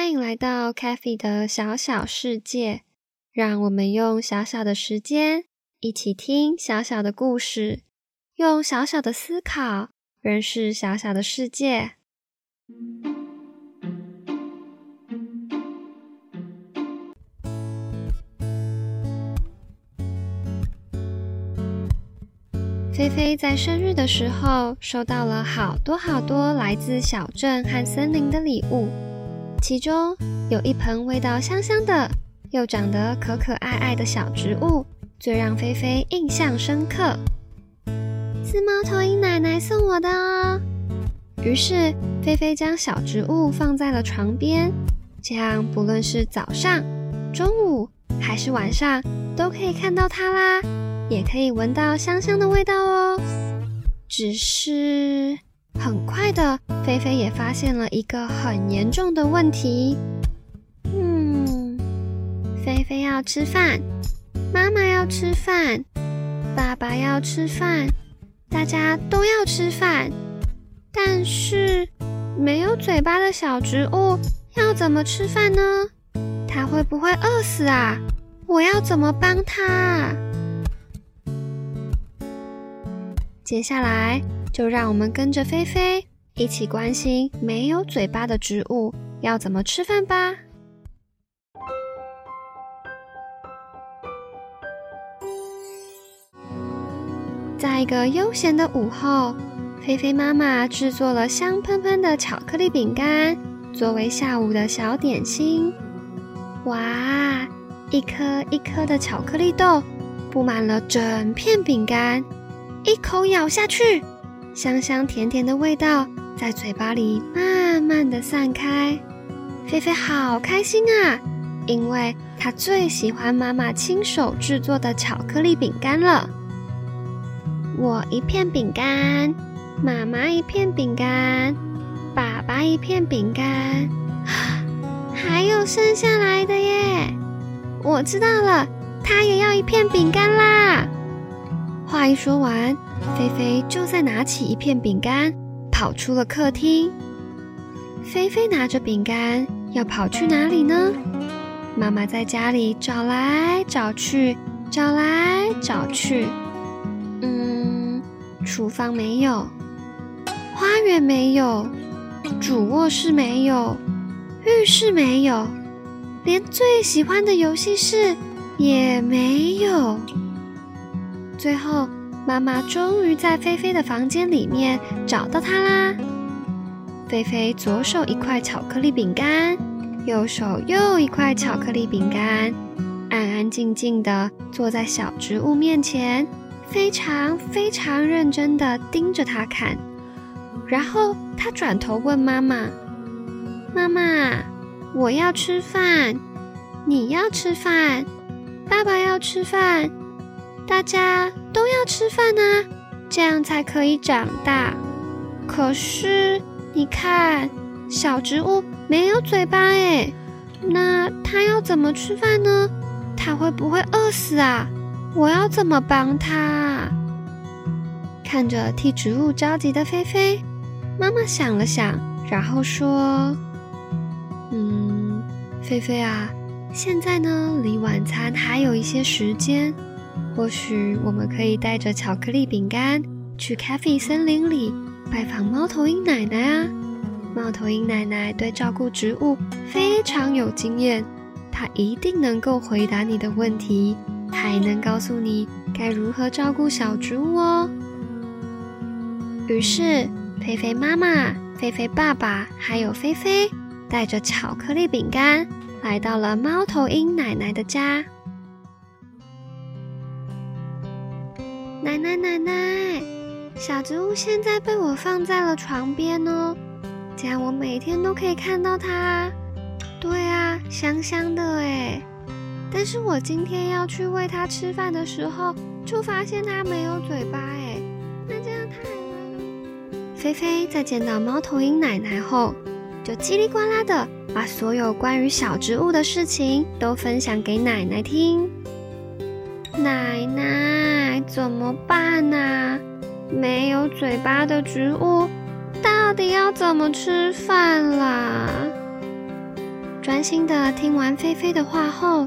欢迎来到 Cathy 的小小世界，让我们用小小的时间一起听小小的故事，用小小的思考认识小小的世界。菲菲在生日的时候收到了好多好多来自小镇和森林的礼物。其中有一盆味道香香的，又长得可可爱爱的小植物，最让菲菲印象深刻。是猫头鹰奶奶送我的哦。于是菲菲将小植物放在了床边，这样不论是早上、中午还是晚上，都可以看到它啦，也可以闻到香香的味道哦。只是。很快的，菲菲也发现了一个很严重的问题。嗯，菲菲要吃饭，妈妈要吃饭，爸爸要吃饭，大家都要吃饭。但是没有嘴巴的小植物要怎么吃饭呢？它会不会饿死啊？我要怎么帮它？接下来。就让我们跟着菲菲一起关心没有嘴巴的植物要怎么吃饭吧。在一个悠闲的午后，菲菲妈妈制作了香喷喷的巧克力饼干，作为下午的小点心。哇，一颗一颗的巧克力豆布满了整片饼干，一口咬下去。香香甜甜的味道在嘴巴里慢慢的散开，菲菲好开心啊，因为她最喜欢妈妈亲手制作的巧克力饼干了。我一片饼干，妈妈一片饼干，爸爸一片饼干，还有剩下来的耶！我知道了，他也要一片饼干啦。话一说完。菲菲就在拿起一片饼干，跑出了客厅。菲菲拿着饼干要跑去哪里呢？妈妈在家里找来找去，找来找去。嗯，厨房没有，花园没有，主卧室没有，浴室没有，连最喜欢的游戏室也没有。最后。妈妈终于在菲菲的房间里面找到它啦！菲菲左手一块巧克力饼干，右手又一块巧克力饼干，安安静静地坐在小植物面前，非常非常认真地盯着它看。然后他转头问妈妈：“妈妈，我要吃饭，你要吃饭，爸爸要吃饭。”大家都要吃饭啊，这样才可以长大。可是你看，小植物没有嘴巴诶，那它要怎么吃饭呢？它会不会饿死啊？我要怎么帮它？看着替植物着急的菲菲，妈妈想了想，然后说：“嗯，菲菲啊，现在呢，离晚餐还有一些时间。”或许我们可以带着巧克力饼干去 CaFi 森林里拜访猫头鹰奶奶啊！猫头鹰奶奶对照顾植物非常有经验，她一定能够回答你的问题，还能告诉你该如何照顾小植物哦。于是，菲菲妈妈、菲菲爸爸还有菲菲带着巧克力饼干来到了猫头鹰奶奶的家。奶奶，奶奶，小植物现在被我放在了床边哦，这样我每天都可以看到它。对啊，香香的哎。但是我今天要去喂它吃饭的时候，就发现它没有嘴巴哎，那这样太了。菲菲在见到猫头鹰奶奶后，就叽里呱啦的把所有关于小植物的事情都分享给奶奶听。奶奶，怎么办呢？没有嘴巴的植物到底要怎么吃饭啦？专心的听完菲菲的话后，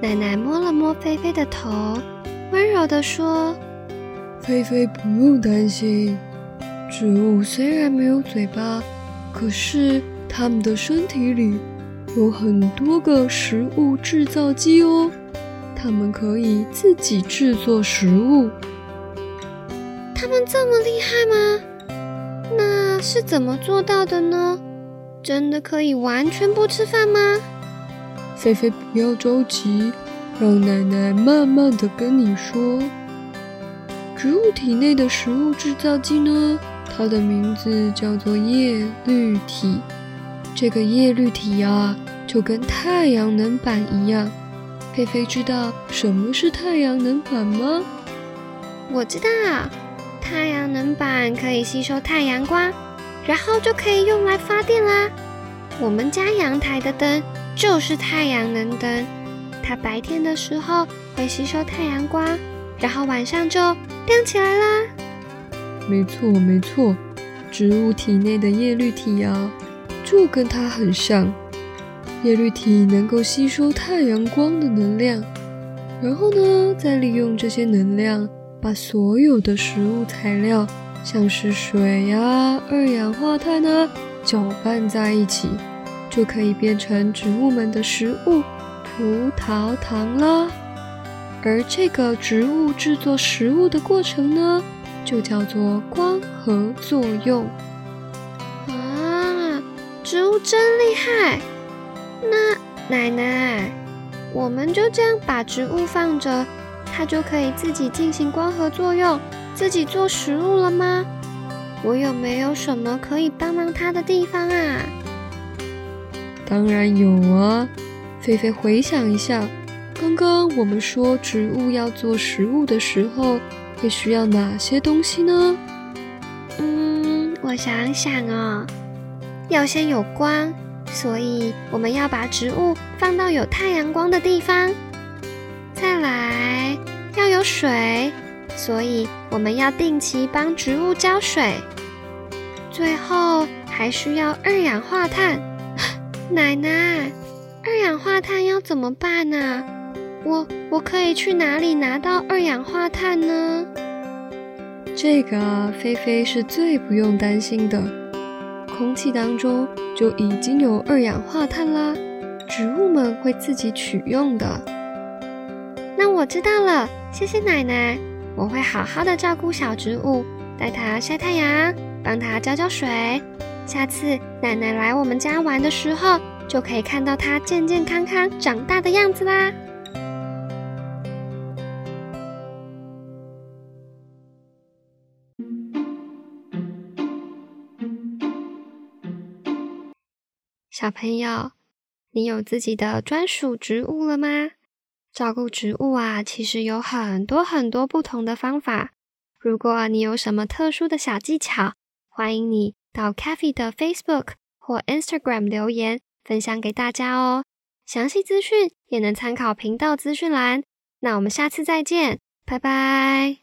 奶奶摸了摸菲菲的头，温柔地说：“菲菲不用担心，植物虽然没有嘴巴，可是它们的身体里有很多个食物制造机哦。”他们可以自己制作食物。他们这么厉害吗？那是怎么做到的呢？真的可以完全不吃饭吗？菲菲，不要着急，让奶奶慢慢的跟你说。植物体内的食物制造机呢，它的名字叫做叶绿体。这个叶绿体啊，就跟太阳能板一样。菲菲知道什么是太阳能板吗？我知道，太阳能板可以吸收太阳光，然后就可以用来发电啦。我们家阳台的灯就是太阳能灯，它白天的时候会吸收太阳光，然后晚上就亮起来啦。没错，没错，植物体内的叶绿体啊，就跟它很像。叶绿体能够吸收太阳光的能量，然后呢，再利用这些能量，把所有的食物材料，像是水呀、二氧化碳啊，搅拌在一起，就可以变成植物们的食物——葡萄糖啦。而这个植物制作食物的过程呢，就叫做光合作用。啊，植物真厉害！那奶奶，我们就这样把植物放着，它就可以自己进行光合作用，自己做食物了吗？我有没有什么可以帮忙它的地方啊？当然有啊！菲菲回想一下，刚刚我们说植物要做食物的时候，会需要哪些东西呢？嗯，我想想哦，要先有光。所以我们要把植物放到有太阳光的地方，再来要有水，所以我们要定期帮植物浇水。最后还需要二氧化碳。奶奶，二氧化碳要怎么办呢？我我可以去哪里拿到二氧化碳呢？这个菲菲是最不用担心的。空气当中就已经有二氧化碳啦，植物们会自己取用的。那我知道了，谢谢奶奶，我会好好的照顾小植物，带它晒太阳，帮它浇浇水。下次奶奶来我们家玩的时候，就可以看到它健健康康长大的样子啦。小朋友，你有自己的专属植物了吗？照顾植物啊，其实有很多很多不同的方法。如果你有什么特殊的小技巧，欢迎你到 CaFi 的 Facebook 或 Instagram 留言，分享给大家哦。详细资讯也能参考频道资讯栏。那我们下次再见，拜拜。